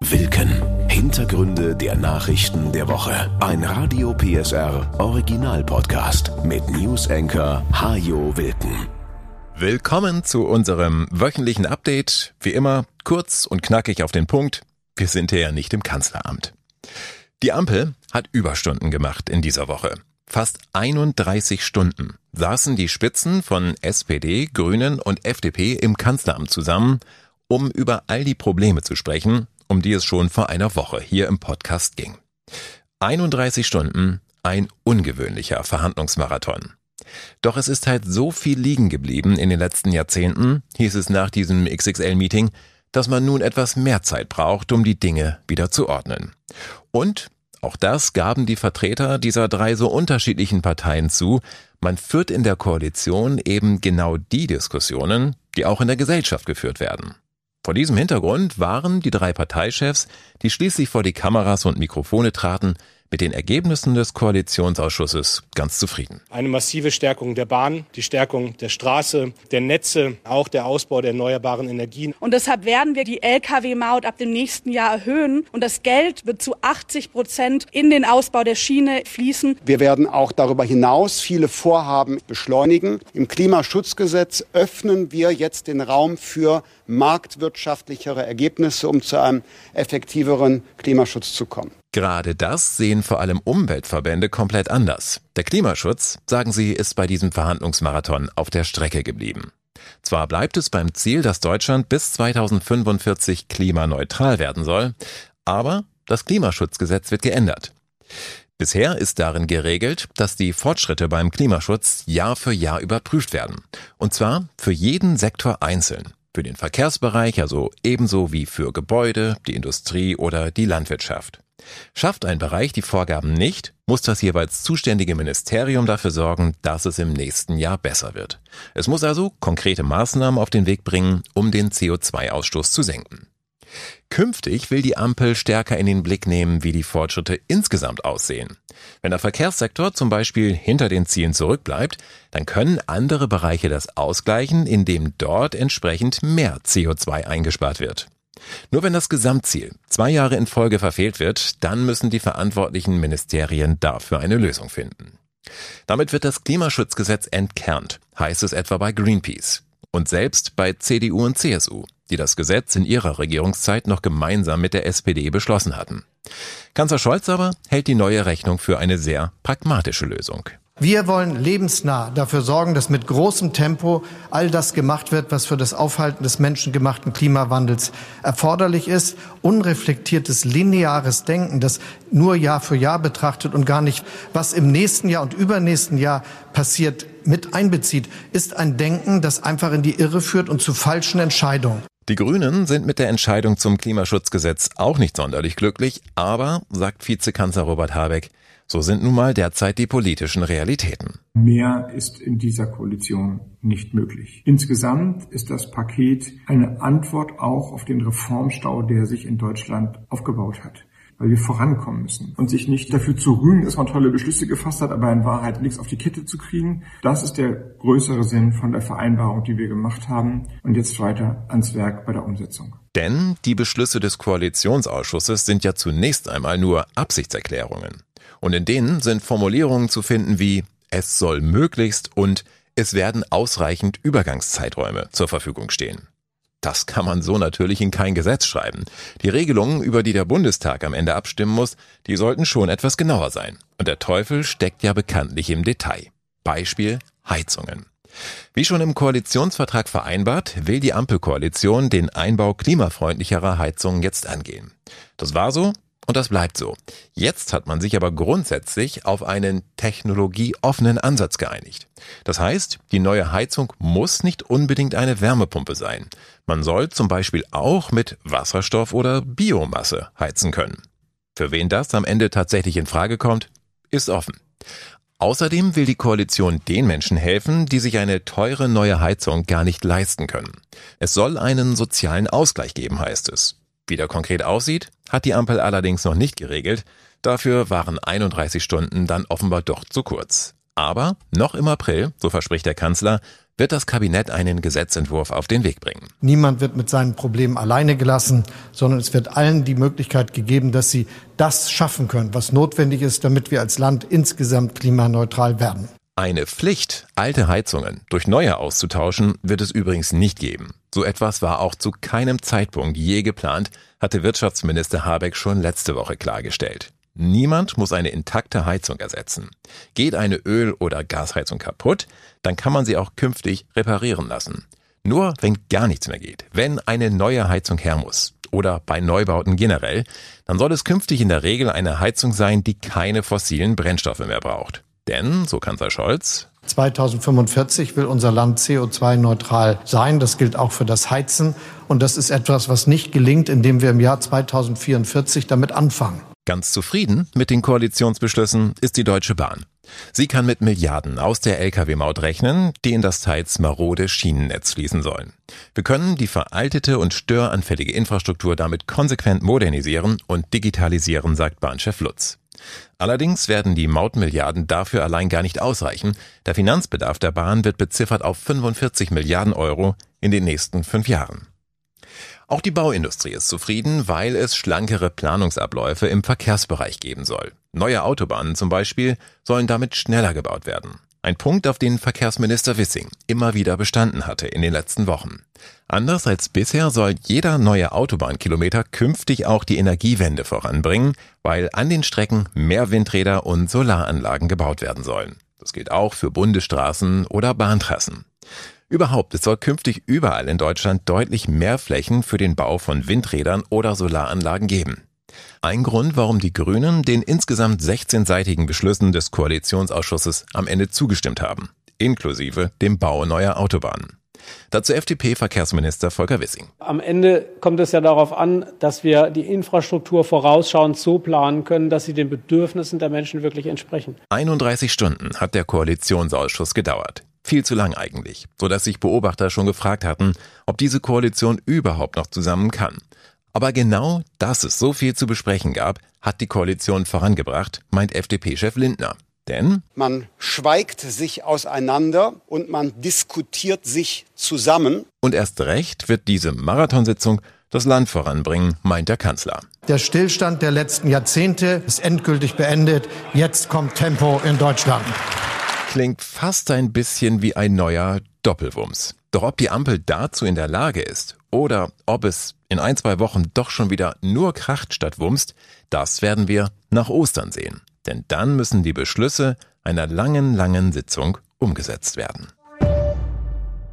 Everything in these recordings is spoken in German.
Wilken. Hintergründe der Nachrichten der Woche. Ein Radio PSR Original Podcast mit News Anchor Hajo Wilken. Willkommen zu unserem wöchentlichen Update. Wie immer kurz und knackig auf den Punkt. Wir sind ja nicht im Kanzleramt. Die Ampel hat Überstunden gemacht in dieser Woche. Fast 31 Stunden saßen die Spitzen von SPD, Grünen und FDP im Kanzleramt zusammen, um über all die Probleme zu sprechen, um die es schon vor einer Woche hier im Podcast ging. 31 Stunden, ein ungewöhnlicher Verhandlungsmarathon. Doch es ist halt so viel liegen geblieben in den letzten Jahrzehnten, hieß es nach diesem XXL-Meeting, dass man nun etwas mehr Zeit braucht, um die Dinge wieder zu ordnen. Und auch das gaben die Vertreter dieser drei so unterschiedlichen Parteien zu, man führt in der Koalition eben genau die Diskussionen, die auch in der Gesellschaft geführt werden. Vor diesem Hintergrund waren die drei Parteichefs, die schließlich vor die Kameras und Mikrofone traten, mit den Ergebnissen des Koalitionsausschusses ganz zufrieden. Eine massive Stärkung der Bahn, die Stärkung der Straße, der Netze, auch der Ausbau der erneuerbaren Energien. Und deshalb werden wir die Lkw-Maut ab dem nächsten Jahr erhöhen und das Geld wird zu 80 Prozent in den Ausbau der Schiene fließen. Wir werden auch darüber hinaus viele Vorhaben beschleunigen. Im Klimaschutzgesetz öffnen wir jetzt den Raum für marktwirtschaftlichere Ergebnisse, um zu einem effektiveren Klimaschutz zu kommen. Gerade das sehen vor allem Umweltverbände komplett anders. Der Klimaschutz, sagen sie, ist bei diesem Verhandlungsmarathon auf der Strecke geblieben. Zwar bleibt es beim Ziel, dass Deutschland bis 2045 klimaneutral werden soll, aber das Klimaschutzgesetz wird geändert. Bisher ist darin geregelt, dass die Fortschritte beim Klimaschutz Jahr für Jahr überprüft werden. Und zwar für jeden Sektor einzeln. Für den Verkehrsbereich also ebenso wie für Gebäude, die Industrie oder die Landwirtschaft. Schafft ein Bereich die Vorgaben nicht, muss das jeweils zuständige Ministerium dafür sorgen, dass es im nächsten Jahr besser wird. Es muss also konkrete Maßnahmen auf den Weg bringen, um den CO2-Ausstoß zu senken. Künftig will die Ampel stärker in den Blick nehmen, wie die Fortschritte insgesamt aussehen. Wenn der Verkehrssektor zum Beispiel hinter den Zielen zurückbleibt, dann können andere Bereiche das ausgleichen, indem dort entsprechend mehr CO2 eingespart wird. Nur wenn das Gesamtziel zwei Jahre in Folge verfehlt wird, dann müssen die verantwortlichen Ministerien dafür eine Lösung finden. Damit wird das Klimaschutzgesetz entkernt, heißt es etwa bei Greenpeace. Und selbst bei CDU und CSU, die das Gesetz in ihrer Regierungszeit noch gemeinsam mit der SPD beschlossen hatten. Kanzler Scholz aber hält die neue Rechnung für eine sehr pragmatische Lösung. Wir wollen lebensnah dafür sorgen, dass mit großem Tempo all das gemacht wird, was für das Aufhalten des menschengemachten Klimawandels erforderlich ist. Unreflektiertes, lineares Denken, das nur Jahr für Jahr betrachtet und gar nicht, was im nächsten Jahr und übernächsten Jahr passiert, mit einbezieht, ist ein Denken, das einfach in die Irre führt und zu falschen Entscheidungen. Die Grünen sind mit der Entscheidung zum Klimaschutzgesetz auch nicht sonderlich glücklich, aber, sagt Vizekanzler Robert Habeck, so sind nun mal derzeit die politischen Realitäten. Mehr ist in dieser Koalition nicht möglich. Insgesamt ist das Paket eine Antwort auch auf den Reformstau, der sich in Deutschland aufgebaut hat weil wir vorankommen müssen und sich nicht dafür zu rühmen, dass man tolle Beschlüsse gefasst hat, aber in Wahrheit nichts auf die Kette zu kriegen. Das ist der größere Sinn von der Vereinbarung, die wir gemacht haben und jetzt weiter ans Werk bei der Umsetzung. Denn die Beschlüsse des Koalitionsausschusses sind ja zunächst einmal nur Absichtserklärungen. Und in denen sind Formulierungen zu finden wie es soll möglichst und es werden ausreichend Übergangszeiträume zur Verfügung stehen. Das kann man so natürlich in kein Gesetz schreiben. Die Regelungen, über die der Bundestag am Ende abstimmen muss, die sollten schon etwas genauer sein. Und der Teufel steckt ja bekanntlich im Detail. Beispiel Heizungen. Wie schon im Koalitionsvertrag vereinbart, will die Ampelkoalition den Einbau klimafreundlicherer Heizungen jetzt angehen. Das war so und das bleibt so. Jetzt hat man sich aber grundsätzlich auf einen technologieoffenen Ansatz geeinigt. Das heißt, die neue Heizung muss nicht unbedingt eine Wärmepumpe sein. Man soll zum Beispiel auch mit Wasserstoff oder Biomasse heizen können. Für wen das am Ende tatsächlich in Frage kommt, ist offen. Außerdem will die Koalition den Menschen helfen, die sich eine teure neue Heizung gar nicht leisten können. Es soll einen sozialen Ausgleich geben, heißt es. Wie der konkret aussieht, hat die Ampel allerdings noch nicht geregelt. Dafür waren 31 Stunden dann offenbar doch zu kurz. Aber noch im April, so verspricht der Kanzler, wird das Kabinett einen Gesetzentwurf auf den Weg bringen. Niemand wird mit seinen Problemen alleine gelassen, sondern es wird allen die Möglichkeit gegeben, dass sie das schaffen können, was notwendig ist, damit wir als Land insgesamt klimaneutral werden. Eine Pflicht, alte Heizungen durch neue auszutauschen, wird es übrigens nicht geben. So etwas war auch zu keinem Zeitpunkt je geplant, hatte Wirtschaftsminister Habeck schon letzte Woche klargestellt. Niemand muss eine intakte Heizung ersetzen. Geht eine Öl- oder Gasheizung kaputt, dann kann man sie auch künftig reparieren lassen. Nur wenn gar nichts mehr geht, wenn eine neue Heizung her muss oder bei Neubauten generell, dann soll es künftig in der Regel eine Heizung sein, die keine fossilen Brennstoffe mehr braucht. Denn, so Kanzler Scholz, 2045 will unser Land CO2-neutral sein. Das gilt auch für das Heizen. Und das ist etwas, was nicht gelingt, indem wir im Jahr 2044 damit anfangen. Ganz zufrieden mit den Koalitionsbeschlüssen ist die Deutsche Bahn. Sie kann mit Milliarden aus der Lkw-Maut rechnen, die in das teils marode Schienennetz fließen sollen. Wir können die veraltete und störanfällige Infrastruktur damit konsequent modernisieren und digitalisieren, sagt Bahnchef Lutz. Allerdings werden die Mautmilliarden dafür allein gar nicht ausreichen. Der Finanzbedarf der Bahn wird beziffert auf 45 Milliarden Euro in den nächsten fünf Jahren. Auch die Bauindustrie ist zufrieden, weil es schlankere Planungsabläufe im Verkehrsbereich geben soll. Neue Autobahnen zum Beispiel sollen damit schneller gebaut werden. Ein Punkt, auf den Verkehrsminister Wissing immer wieder bestanden hatte in den letzten Wochen. Anders als bisher soll jeder neue Autobahnkilometer künftig auch die Energiewende voranbringen, weil an den Strecken mehr Windräder und Solaranlagen gebaut werden sollen. Das gilt auch für Bundesstraßen oder Bahntrassen. Überhaupt, es soll künftig überall in Deutschland deutlich mehr Flächen für den Bau von Windrädern oder Solaranlagen geben. Ein Grund, warum die Grünen den insgesamt 16-seitigen Beschlüssen des Koalitionsausschusses am Ende zugestimmt haben, inklusive dem Bau neuer Autobahnen. Dazu FDP-Verkehrsminister Volker Wissing. Am Ende kommt es ja darauf an, dass wir die Infrastruktur vorausschauend so planen können, dass sie den Bedürfnissen der Menschen wirklich entsprechen. 31 Stunden hat der Koalitionsausschuss gedauert. Viel zu lang eigentlich, so dass sich Beobachter schon gefragt hatten, ob diese Koalition überhaupt noch zusammen kann. Aber genau, dass es so viel zu besprechen gab, hat die Koalition vorangebracht, meint FDP-Chef Lindner. Denn man schweigt sich auseinander und man diskutiert sich zusammen. Und erst recht wird diese Marathonsitzung das Land voranbringen, meint der Kanzler. Der Stillstand der letzten Jahrzehnte ist endgültig beendet. Jetzt kommt Tempo in Deutschland klingt fast ein bisschen wie ein neuer Doppelwumms. Doch ob die Ampel dazu in der Lage ist oder ob es in ein, zwei Wochen doch schon wieder nur kracht statt wumst, das werden wir nach Ostern sehen. Denn dann müssen die Beschlüsse einer langen, langen Sitzung umgesetzt werden.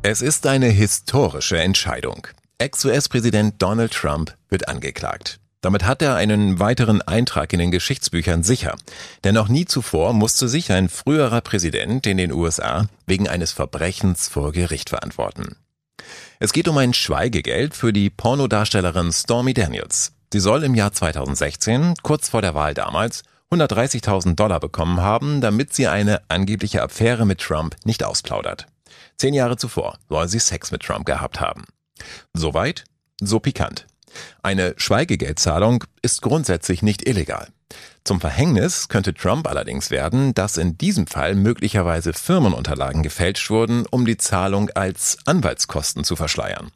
Es ist eine historische Entscheidung. Ex-US-Präsident Donald Trump wird angeklagt. Damit hat er einen weiteren Eintrag in den Geschichtsbüchern sicher. Denn noch nie zuvor musste sich ein früherer Präsident in den USA wegen eines Verbrechens vor Gericht verantworten. Es geht um ein Schweigegeld für die Pornodarstellerin Stormy Daniels. Sie soll im Jahr 2016, kurz vor der Wahl damals, 130.000 Dollar bekommen haben, damit sie eine angebliche Affäre mit Trump nicht ausplaudert. Zehn Jahre zuvor soll sie Sex mit Trump gehabt haben. Soweit, so pikant. Eine Schweigegeldzahlung ist grundsätzlich nicht illegal. Zum Verhängnis könnte Trump allerdings werden, dass in diesem Fall möglicherweise Firmenunterlagen gefälscht wurden, um die Zahlung als Anwaltskosten zu verschleiern.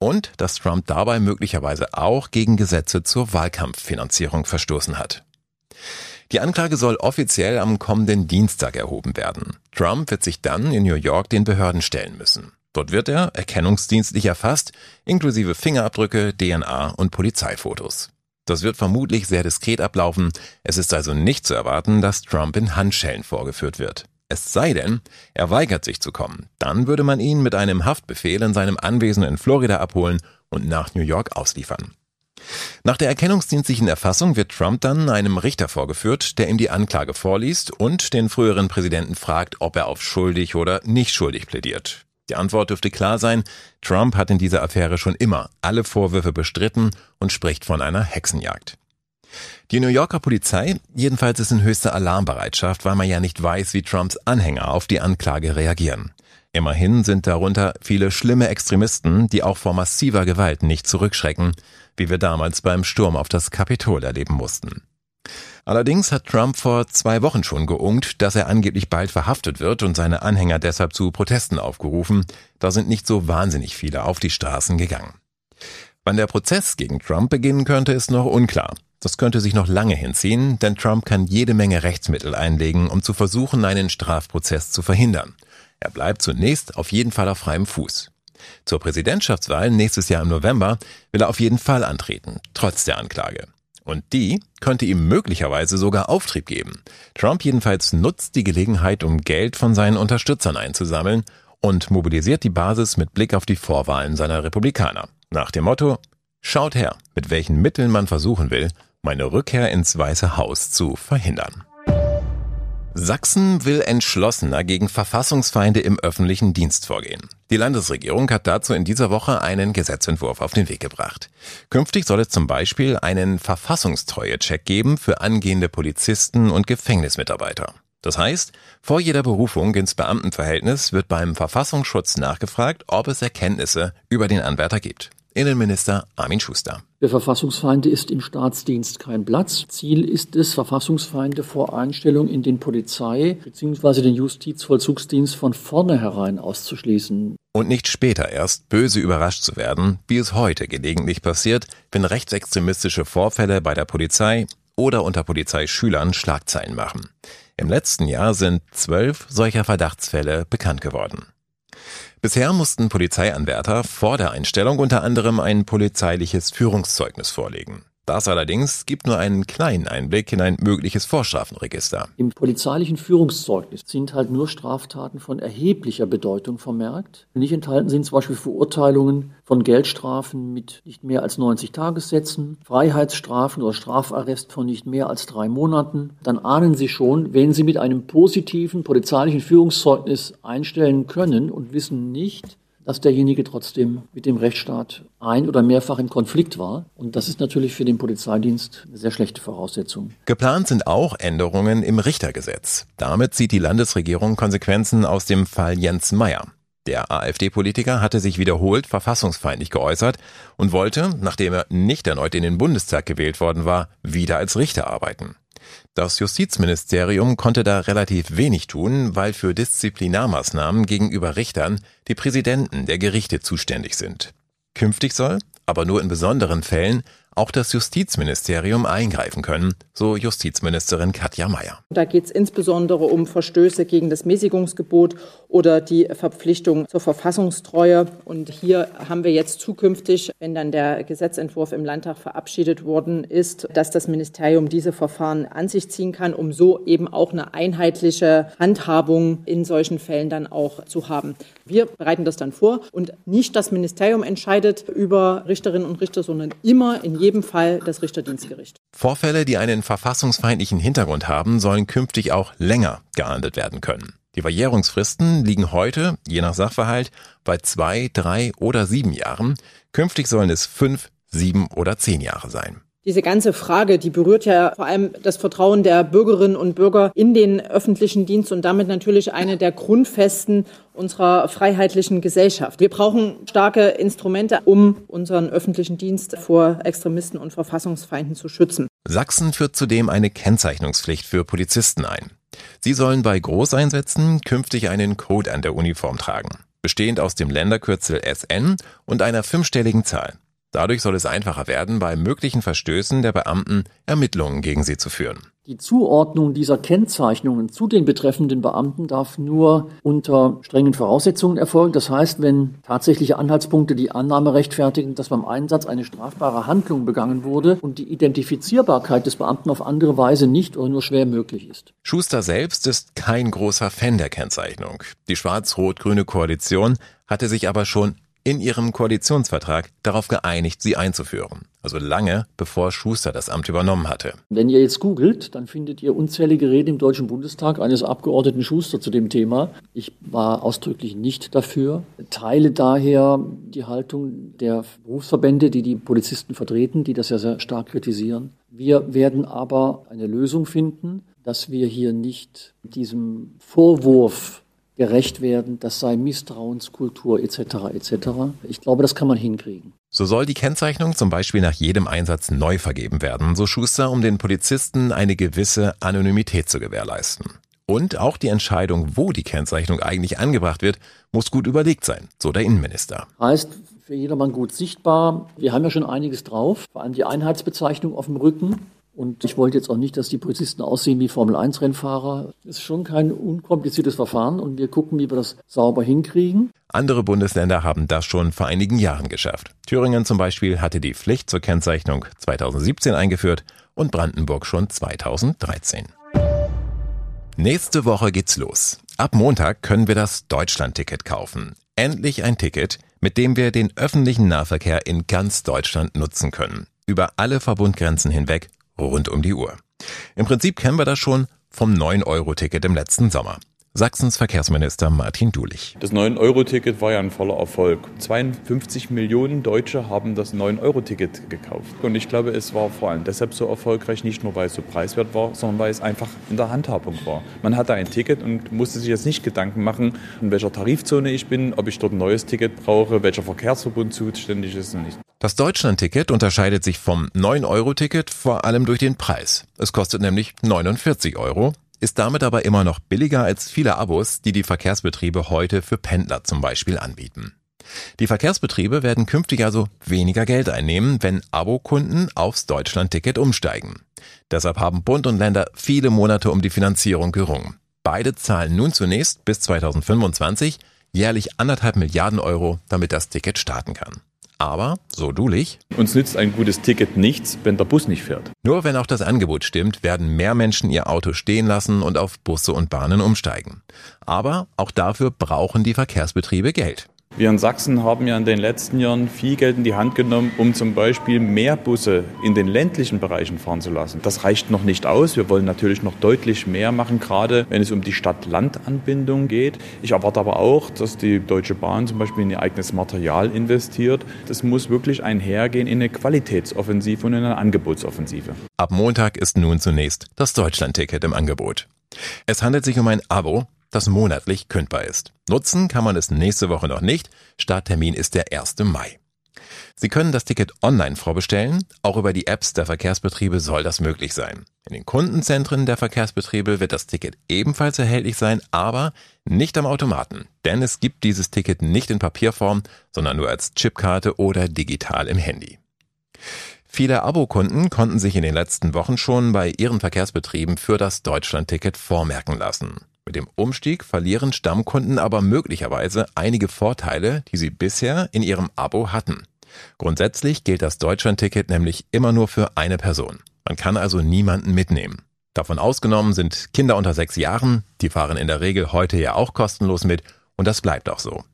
Und dass Trump dabei möglicherweise auch gegen Gesetze zur Wahlkampffinanzierung verstoßen hat. Die Anklage soll offiziell am kommenden Dienstag erhoben werden. Trump wird sich dann in New York den Behörden stellen müssen. Dort wird er erkennungsdienstlich erfasst, inklusive Fingerabdrücke, DNA und Polizeifotos. Das wird vermutlich sehr diskret ablaufen. Es ist also nicht zu erwarten, dass Trump in Handschellen vorgeführt wird. Es sei denn, er weigert sich zu kommen. Dann würde man ihn mit einem Haftbefehl in seinem Anwesen in Florida abholen und nach New York ausliefern. Nach der erkennungsdienstlichen Erfassung wird Trump dann einem Richter vorgeführt, der ihm die Anklage vorliest und den früheren Präsidenten fragt, ob er auf schuldig oder nicht schuldig plädiert. Die Antwort dürfte klar sein. Trump hat in dieser Affäre schon immer alle Vorwürfe bestritten und spricht von einer Hexenjagd. Die New Yorker Polizei jedenfalls ist in höchster Alarmbereitschaft, weil man ja nicht weiß, wie Trumps Anhänger auf die Anklage reagieren. Immerhin sind darunter viele schlimme Extremisten, die auch vor massiver Gewalt nicht zurückschrecken, wie wir damals beim Sturm auf das Kapitol erleben mussten. Allerdings hat Trump vor zwei Wochen schon geungt, dass er angeblich bald verhaftet wird und seine Anhänger deshalb zu Protesten aufgerufen. Da sind nicht so wahnsinnig viele auf die Straßen gegangen. Wann der Prozess gegen Trump beginnen könnte, ist noch unklar. Das könnte sich noch lange hinziehen, denn Trump kann jede Menge Rechtsmittel einlegen, um zu versuchen, einen Strafprozess zu verhindern. Er bleibt zunächst auf jeden Fall auf freiem Fuß. Zur Präsidentschaftswahl nächstes Jahr im November will er auf jeden Fall antreten, trotz der Anklage. Und die könnte ihm möglicherweise sogar Auftrieb geben. Trump jedenfalls nutzt die Gelegenheit, um Geld von seinen Unterstützern einzusammeln und mobilisiert die Basis mit Blick auf die Vorwahlen seiner Republikaner. Nach dem Motto, schaut her, mit welchen Mitteln man versuchen will, meine Rückkehr ins Weiße Haus zu verhindern. Sachsen will entschlossener gegen Verfassungsfeinde im öffentlichen Dienst vorgehen. Die Landesregierung hat dazu in dieser Woche einen Gesetzentwurf auf den Weg gebracht. Künftig soll es zum Beispiel einen Verfassungstreue-Check geben für angehende Polizisten und Gefängnismitarbeiter. Das heißt, vor jeder Berufung ins Beamtenverhältnis wird beim Verfassungsschutz nachgefragt, ob es Erkenntnisse über den Anwärter gibt. Innenminister Armin Schuster. Für Verfassungsfeinde ist im Staatsdienst kein Platz. Ziel ist es, Verfassungsfeinde vor Einstellung in den Polizei- bzw. den Justizvollzugsdienst von vornherein auszuschließen. Und nicht später erst böse überrascht zu werden, wie es heute gelegentlich passiert, wenn rechtsextremistische Vorfälle bei der Polizei oder unter Polizeischülern Schlagzeilen machen. Im letzten Jahr sind zwölf solcher Verdachtsfälle bekannt geworden. Bisher mussten Polizeianwärter vor der Einstellung unter anderem ein polizeiliches Führungszeugnis vorlegen. Das allerdings gibt nur einen kleinen Einblick in ein mögliches Vorstrafenregister. Im polizeilichen Führungszeugnis sind halt nur Straftaten von erheblicher Bedeutung vermerkt. Nicht enthalten sind zum Beispiel Verurteilungen von Geldstrafen mit nicht mehr als 90 Tagessätzen, Freiheitsstrafen oder Strafarrest von nicht mehr als drei Monaten. Dann ahnen Sie schon, wenn Sie mit einem positiven polizeilichen Führungszeugnis einstellen können und wissen nicht, dass derjenige trotzdem mit dem Rechtsstaat ein- oder mehrfach im Konflikt war. Und das ist natürlich für den Polizeidienst eine sehr schlechte Voraussetzung. Geplant sind auch Änderungen im Richtergesetz. Damit zieht die Landesregierung Konsequenzen aus dem Fall Jens Meyer. Der AfD-Politiker hatte sich wiederholt verfassungsfeindlich geäußert und wollte, nachdem er nicht erneut in den Bundestag gewählt worden war, wieder als Richter arbeiten. Das Justizministerium konnte da relativ wenig tun, weil für Disziplinarmaßnahmen gegenüber Richtern die Präsidenten der Gerichte zuständig sind. Künftig soll, aber nur in besonderen Fällen, auch das Justizministerium eingreifen können, so Justizministerin Katja Mayer. Da geht es insbesondere um Verstöße gegen das Mäßigungsgebot oder die Verpflichtung zur Verfassungstreue. Und hier haben wir jetzt zukünftig, wenn dann der Gesetzentwurf im Landtag verabschiedet worden ist, dass das Ministerium diese Verfahren an sich ziehen kann, um so eben auch eine einheitliche Handhabung in solchen Fällen dann auch zu haben. Wir bereiten das dann vor und nicht das Ministerium entscheidet über Richterinnen und Richter, sondern immer in jedem Fall das Richterdienstgericht. Vorfälle, die einen verfassungsfeindlichen Hintergrund haben, sollen künftig auch länger geahndet werden können. Die Verjährungsfristen liegen heute, je nach Sachverhalt, bei zwei, drei oder sieben Jahren. Künftig sollen es fünf, sieben oder zehn Jahre sein. Diese ganze Frage, die berührt ja vor allem das Vertrauen der Bürgerinnen und Bürger in den öffentlichen Dienst und damit natürlich eine der Grundfesten unserer freiheitlichen Gesellschaft. Wir brauchen starke Instrumente, um unseren öffentlichen Dienst vor Extremisten und Verfassungsfeinden zu schützen. Sachsen führt zudem eine Kennzeichnungspflicht für Polizisten ein. Sie sollen bei Großeinsätzen künftig einen Code an der Uniform tragen, bestehend aus dem Länderkürzel SN und einer fünfstelligen Zahl. Dadurch soll es einfacher werden, bei möglichen Verstößen der Beamten Ermittlungen gegen sie zu führen. Die Zuordnung dieser Kennzeichnungen zu den betreffenden Beamten darf nur unter strengen Voraussetzungen erfolgen. Das heißt, wenn tatsächliche Anhaltspunkte die Annahme rechtfertigen, dass beim Einsatz eine strafbare Handlung begangen wurde und die Identifizierbarkeit des Beamten auf andere Weise nicht oder nur schwer möglich ist. Schuster selbst ist kein großer Fan der Kennzeichnung. Die schwarz-rot-grüne Koalition hatte sich aber schon in ihrem Koalitionsvertrag darauf geeinigt, sie einzuführen. Also lange bevor Schuster das Amt übernommen hatte. Wenn ihr jetzt googelt, dann findet ihr unzählige Reden im Deutschen Bundestag eines Abgeordneten Schuster zu dem Thema. Ich war ausdrücklich nicht dafür, teile daher die Haltung der Berufsverbände, die die Polizisten vertreten, die das ja sehr stark kritisieren. Wir werden aber eine Lösung finden, dass wir hier nicht diesem Vorwurf gerecht werden, das sei Misstrauenskultur etc. etc. Ich glaube, das kann man hinkriegen. So soll die Kennzeichnung zum Beispiel nach jedem Einsatz neu vergeben werden, so Schuster, um den Polizisten eine gewisse Anonymität zu gewährleisten. Und auch die Entscheidung, wo die Kennzeichnung eigentlich angebracht wird, muss gut überlegt sein, so der Innenminister. Heißt für jedermann gut sichtbar. Wir haben ja schon einiges drauf, vor allem die Einheitsbezeichnung auf dem Rücken. Und ich wollte jetzt auch nicht, dass die Polizisten aussehen wie Formel-1-Rennfahrer. Es ist schon kein unkompliziertes Verfahren und wir gucken, wie wir das sauber hinkriegen. Andere Bundesländer haben das schon vor einigen Jahren geschafft. Thüringen zum Beispiel hatte die Pflicht zur Kennzeichnung 2017 eingeführt und Brandenburg schon 2013. Nächste Woche geht's los. Ab Montag können wir das Deutschland-Ticket kaufen. Endlich ein Ticket, mit dem wir den öffentlichen Nahverkehr in ganz Deutschland nutzen können. Über alle Verbundgrenzen hinweg rund um die Uhr. Im Prinzip kennen wir das schon vom 9-Euro-Ticket im letzten Sommer. Sachsens Verkehrsminister Martin Dulich. Das 9-Euro-Ticket war ja ein voller Erfolg. 52 Millionen Deutsche haben das 9-Euro-Ticket gekauft. Und ich glaube, es war vor allem deshalb so erfolgreich, nicht nur weil es so preiswert war, sondern weil es einfach in der Handhabung war. Man hatte ein Ticket und musste sich jetzt nicht Gedanken machen, in welcher Tarifzone ich bin, ob ich dort ein neues Ticket brauche, welcher Verkehrsverbund zuständig ist und nicht. Das Deutschland-Ticket unterscheidet sich vom 9-Euro-Ticket vor allem durch den Preis. Es kostet nämlich 49 Euro ist damit aber immer noch billiger als viele Abos, die die Verkehrsbetriebe heute für Pendler zum Beispiel anbieten. Die Verkehrsbetriebe werden künftig also weniger Geld einnehmen, wenn Abokunden aufs Deutschlandticket umsteigen. Deshalb haben Bund und Länder viele Monate um die Finanzierung gerungen. Beide zahlen nun zunächst bis 2025 jährlich anderthalb Milliarden Euro, damit das Ticket starten kann. Aber, so dulich, uns nützt ein gutes Ticket nichts, wenn der Bus nicht fährt. Nur wenn auch das Angebot stimmt, werden mehr Menschen ihr Auto stehen lassen und auf Busse und Bahnen umsteigen. Aber auch dafür brauchen die Verkehrsbetriebe Geld. Wir in Sachsen haben ja in den letzten Jahren viel Geld in die Hand genommen, um zum Beispiel mehr Busse in den ländlichen Bereichen fahren zu lassen. Das reicht noch nicht aus. Wir wollen natürlich noch deutlich mehr machen, gerade wenn es um die Stadt-Land-Anbindung geht. Ich erwarte aber auch, dass die Deutsche Bahn zum Beispiel in ihr eigenes Material investiert. Das muss wirklich einhergehen in eine Qualitätsoffensive und in eine Angebotsoffensive. Ab Montag ist nun zunächst das Deutschland-Ticket im Angebot. Es handelt sich um ein Abo, das monatlich kündbar ist. Nutzen kann man es nächste Woche noch nicht. Starttermin ist der 1. Mai. Sie können das Ticket online vorbestellen. Auch über die Apps der Verkehrsbetriebe soll das möglich sein. In den Kundenzentren der Verkehrsbetriebe wird das Ticket ebenfalls erhältlich sein, aber nicht am Automaten. Denn es gibt dieses Ticket nicht in Papierform, sondern nur als Chipkarte oder digital im Handy. Viele Abokunden konnten sich in den letzten Wochen schon bei ihren Verkehrsbetrieben für das Deutschlandticket vormerken lassen. Mit dem Umstieg verlieren Stammkunden aber möglicherweise einige Vorteile, die sie bisher in ihrem Abo hatten. Grundsätzlich gilt das Deutschlandticket nämlich immer nur für eine Person. Man kann also niemanden mitnehmen. Davon ausgenommen sind Kinder unter sechs Jahren, die fahren in der Regel heute ja auch kostenlos mit und das bleibt auch so.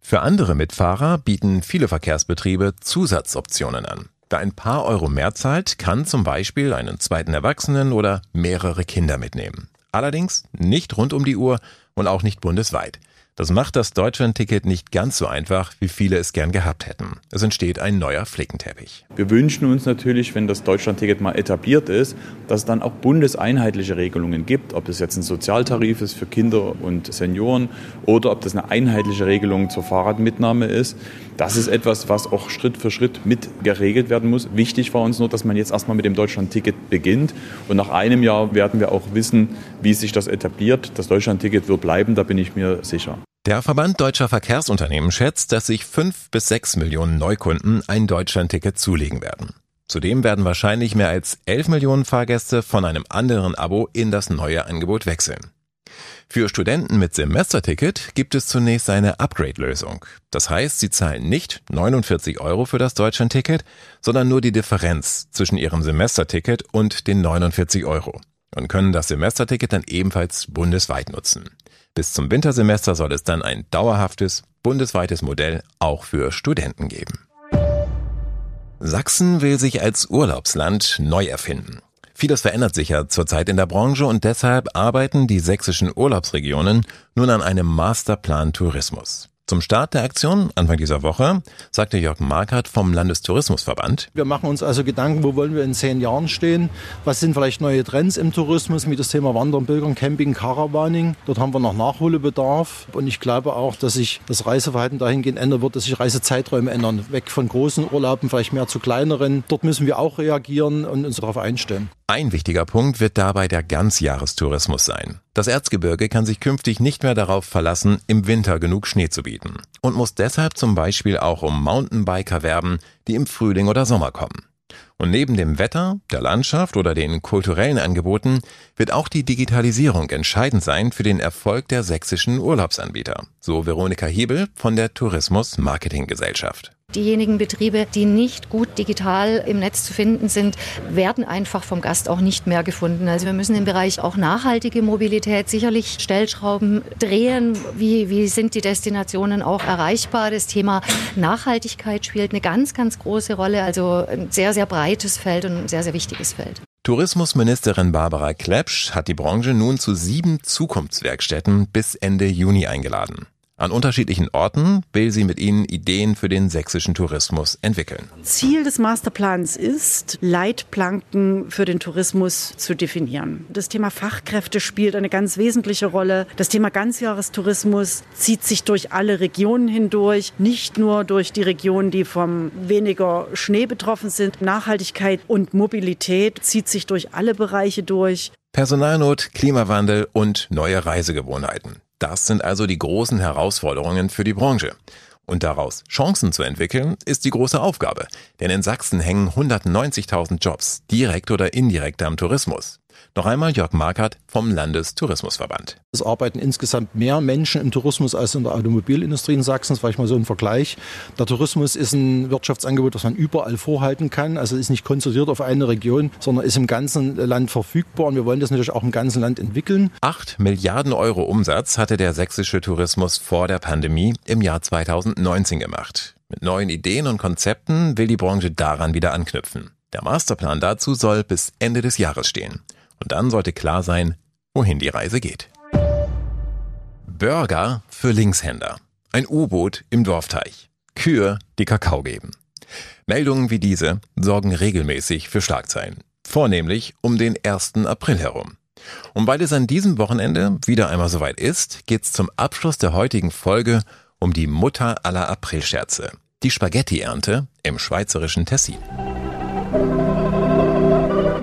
Für andere Mitfahrer bieten viele Verkehrsbetriebe Zusatzoptionen an. Wer ein paar Euro mehr zahlt, kann zum Beispiel einen zweiten Erwachsenen oder mehrere Kinder mitnehmen. Allerdings nicht rund um die Uhr und auch nicht bundesweit. Das macht das Deutschlandticket nicht ganz so einfach, wie viele es gern gehabt hätten. Es entsteht ein neuer Flickenteppich. Wir wünschen uns natürlich, wenn das Deutschlandticket mal etabliert ist, dass es dann auch bundeseinheitliche Regelungen gibt, ob es jetzt ein Sozialtarif ist für Kinder und Senioren oder ob das eine einheitliche Regelung zur Fahrradmitnahme ist. Das ist etwas, was auch Schritt für Schritt mit geregelt werden muss. Wichtig war uns nur, dass man jetzt erstmal mit dem Deutschlandticket beginnt und nach einem Jahr werden wir auch wissen, wie sich das etabliert. Das Deutschlandticket wird bleiben, da bin ich mir sicher. Der Verband deutscher Verkehrsunternehmen schätzt, dass sich fünf bis sechs Millionen Neukunden ein Deutschlandticket zulegen werden. Zudem werden wahrscheinlich mehr als elf Millionen Fahrgäste von einem anderen Abo in das neue Angebot wechseln. Für Studenten mit Semesterticket gibt es zunächst eine Upgrade-Lösung. Das heißt, sie zahlen nicht 49 Euro für das Deutschlandticket, sondern nur die Differenz zwischen ihrem Semesterticket und den 49 Euro und können das Semesterticket dann ebenfalls bundesweit nutzen. Bis zum Wintersemester soll es dann ein dauerhaftes, bundesweites Modell auch für Studenten geben. Sachsen will sich als Urlaubsland neu erfinden. Vieles verändert sich ja zurzeit in der Branche und deshalb arbeiten die sächsischen Urlaubsregionen nun an einem Masterplan Tourismus. Zum Start der Aktion Anfang dieser Woche sagte Jörg Markert vom Landestourismusverband. Wir machen uns also Gedanken, wo wollen wir in zehn Jahren stehen? Was sind vielleicht neue Trends im Tourismus wie das Thema Wandern, Pilgern, Camping, Caravaning? Dort haben wir noch Nachholbedarf. Und ich glaube auch, dass sich das Reiseverhalten dahingehend ändern wird, dass sich Reisezeiträume ändern. Weg von großen Urlauben, vielleicht mehr zu kleineren. Dort müssen wir auch reagieren und uns darauf einstellen. Ein wichtiger Punkt wird dabei der Ganzjahrestourismus sein. Das Erzgebirge kann sich künftig nicht mehr darauf verlassen, im Winter genug Schnee zu bieten und muss deshalb zum Beispiel auch um Mountainbiker werben, die im Frühling oder Sommer kommen. Und neben dem Wetter, der Landschaft oder den kulturellen Angeboten wird auch die Digitalisierung entscheidend sein für den Erfolg der sächsischen Urlaubsanbieter, so Veronika Hebel von der Tourismus Marketing Gesellschaft. Diejenigen Betriebe, die nicht gut digital im Netz zu finden sind, werden einfach vom Gast auch nicht mehr gefunden. Also wir müssen im Bereich auch nachhaltige Mobilität sicherlich Stellschrauben drehen. Wie, wie sind die Destinationen auch erreichbar? Das Thema Nachhaltigkeit spielt eine ganz, ganz große Rolle. Also ein sehr, sehr breites Feld und ein sehr, sehr wichtiges Feld. Tourismusministerin Barbara Klepsch hat die Branche nun zu sieben Zukunftswerkstätten bis Ende Juni eingeladen. An unterschiedlichen Orten will sie mit ihnen Ideen für den sächsischen Tourismus entwickeln. Ziel des Masterplans ist, Leitplanken für den Tourismus zu definieren. Das Thema Fachkräfte spielt eine ganz wesentliche Rolle. Das Thema Ganzjahrestourismus zieht sich durch alle Regionen hindurch, nicht nur durch die Regionen, die vom weniger Schnee betroffen sind. Nachhaltigkeit und Mobilität zieht sich durch alle Bereiche durch. Personalnot, Klimawandel und neue Reisegewohnheiten. Das sind also die großen Herausforderungen für die Branche. Und daraus Chancen zu entwickeln, ist die große Aufgabe. Denn in Sachsen hängen 190.000 Jobs, direkt oder indirekt am Tourismus. Noch einmal Jörg Markert vom Landestourismusverband. Es arbeiten insgesamt mehr Menschen im Tourismus als in der Automobilindustrie in Sachsen. Das war ich mal so ein Vergleich. Der Tourismus ist ein Wirtschaftsangebot, das man überall vorhalten kann. Also ist nicht konzentriert auf eine Region, sondern ist im ganzen Land verfügbar. Und wir wollen das natürlich auch im ganzen Land entwickeln. Acht Milliarden Euro Umsatz hatte der sächsische Tourismus vor der Pandemie im Jahr 2019 gemacht. Mit neuen Ideen und Konzepten will die Branche daran wieder anknüpfen. Der Masterplan dazu soll bis Ende des Jahres stehen. Und dann sollte klar sein, wohin die Reise geht. Burger für Linkshänder. Ein U-Boot im Dorfteich. Kühe, die Kakao geben. Meldungen wie diese sorgen regelmäßig für Schlagzeilen. Vornehmlich um den 1. April herum. Und weil es an diesem Wochenende wieder einmal soweit ist, geht's zum Abschluss der heutigen Folge um die Mutter aller Aprilscherze. Die Spaghetti-Ernte im schweizerischen Tessin.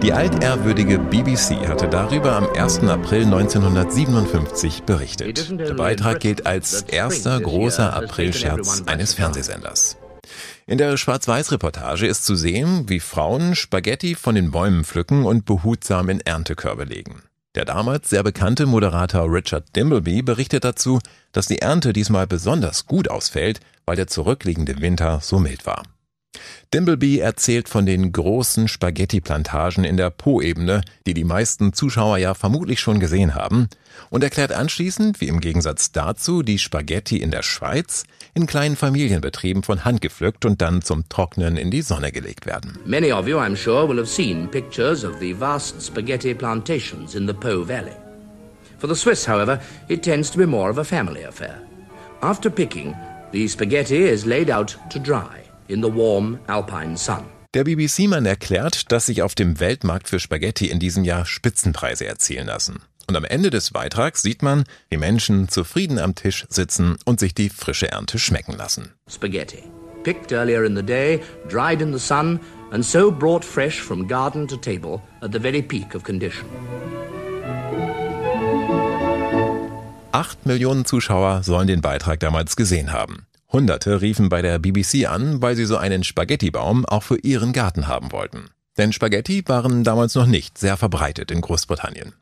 Die altehrwürdige BBC hatte darüber am 1. April 1957 berichtet. Der Beitrag gilt als erster großer Aprilscherz eines Fernsehsenders. In der Schwarz-Weiß-Reportage ist zu sehen, wie Frauen Spaghetti von den Bäumen pflücken und behutsam in Erntekörbe legen. Der damals sehr bekannte Moderator Richard Dimbleby berichtet dazu, dass die Ernte diesmal besonders gut ausfällt, weil der zurückliegende Winter so mild war. Dimbleby erzählt von den großen Spaghetti-Plantagen in der Po-Ebene, die die meisten Zuschauer ja vermutlich schon gesehen haben, und erklärt anschließend, wie im Gegensatz dazu die Spaghetti in der Schweiz in kleinen Familienbetrieben von Hand gepflückt und dann zum Trocknen in die Sonne gelegt werden. Many of you, I'm sure, will have seen pictures of the vast spaghetti plantations in the Po Valley. For the Swiss, however, it tends to be more of a family affair. After picking, the spaghetti is laid out to dry in the warm alpine sun. Der BBC-Mann erklärt, dass sich auf dem Weltmarkt für Spaghetti in diesem Jahr Spitzenpreise erzielen lassen. Und am Ende des Beitrags sieht man, wie Menschen zufrieden am Tisch sitzen und sich die frische Ernte schmecken lassen. Spaghetti. Picked earlier in the day, dried in the sun, and so brought fresh from garden to table at the very peak of condition. Acht Millionen Zuschauer sollen den Beitrag damals gesehen haben. Hunderte riefen bei der BBC an, weil sie so einen Spaghettibaum auch für ihren Garten haben wollten. Denn Spaghetti waren damals noch nicht sehr verbreitet in Großbritannien.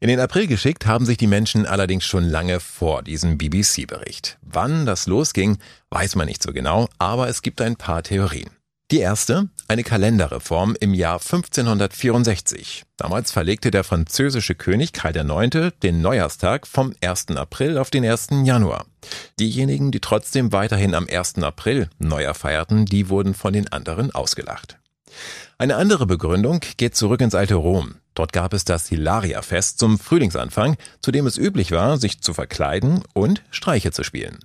In den April geschickt haben sich die Menschen allerdings schon lange vor diesem BBC-Bericht. Wann das losging, weiß man nicht so genau, aber es gibt ein paar Theorien. Die erste, eine Kalenderreform im Jahr 1564. Damals verlegte der französische König Karl IX. den Neujahrstag vom 1. April auf den 1. Januar. Diejenigen, die trotzdem weiterhin am 1. April Neujahr feierten, die wurden von den anderen ausgelacht. Eine andere Begründung geht zurück ins alte Rom. Dort gab es das Hilaria-Fest zum Frühlingsanfang, zu dem es üblich war, sich zu verkleiden und Streiche zu spielen.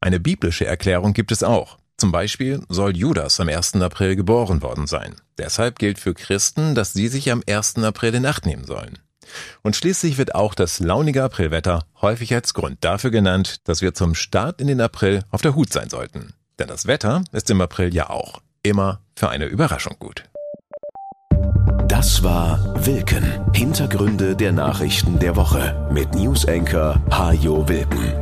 Eine biblische Erklärung gibt es auch. Zum Beispiel soll Judas am 1. April geboren worden sein. Deshalb gilt für Christen, dass sie sich am 1. April in Acht nehmen sollen. Und schließlich wird auch das launige Aprilwetter häufig als Grund dafür genannt, dass wir zum Start in den April auf der Hut sein sollten. Denn das Wetter ist im April ja auch immer für eine Überraschung gut. Das war Wilken. Hintergründe der Nachrichten der Woche mit Newsenker Hajo Wilken.